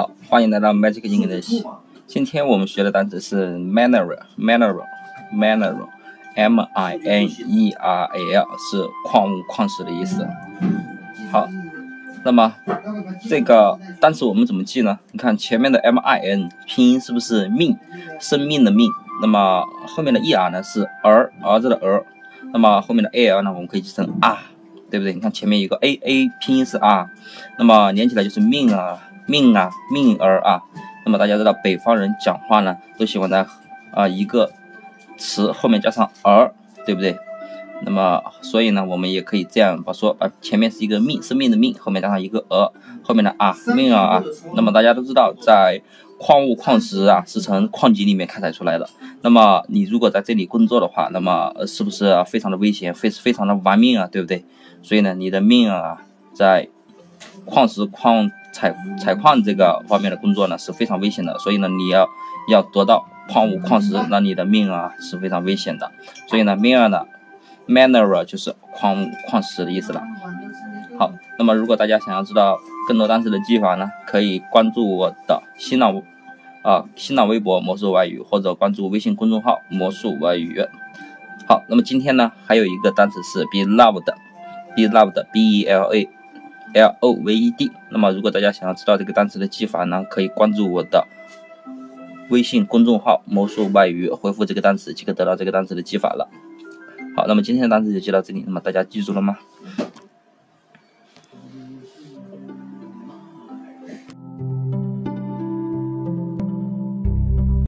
好，欢迎来到 Magic English。今天我们学的单词是 mineral，mineral，mineral，m i n e r a l 是矿物、矿石的意思。好，那么这个单词我们怎么记呢？你看前面的 m i n 拼音是不是命，生命的命？那么后面的 e r 呢是儿，儿子的儿。那么后面的 a l 呢，我们可以记成啊，对不对？你看前面一个 a a 拼音是啊，那么连起来就是命啊。命啊，命儿啊，那么大家知道北方人讲话呢，都喜欢在啊一个词后面加上儿，对不对？那么所以呢，我们也可以这样把说，把前面是一个命，生命的命，后面加上一个儿，后面的啊命儿啊。那么大家都知道，在矿物矿石啊是从矿井里面开采出来的。那么你如果在这里工作的话，那么是不是非常的危险，非非常的玩命啊，对不对？所以呢，你的命啊，在矿石矿。采采矿这个方面的工作呢是非常危险的，所以呢你要要得到矿物矿石，那你的命啊是非常危险的。所以呢，mineral 呢，mineral 就是矿物矿石的意思了。好，那么如果大家想要知道更多单词的记法呢，可以关注我的新浪啊新浪微博魔术外语，或者关注微信公众号魔术外语。好，那么今天呢还有一个单词是 be loved，be loved，b e l a。L O V E D。那么，如果大家想要知道这个单词的记法呢，可以关注我的微信公众号“魔术外语”，回复这个单词即可得到这个单词的记法了。好，那么今天的单词就记到这里。那么大家记住了吗？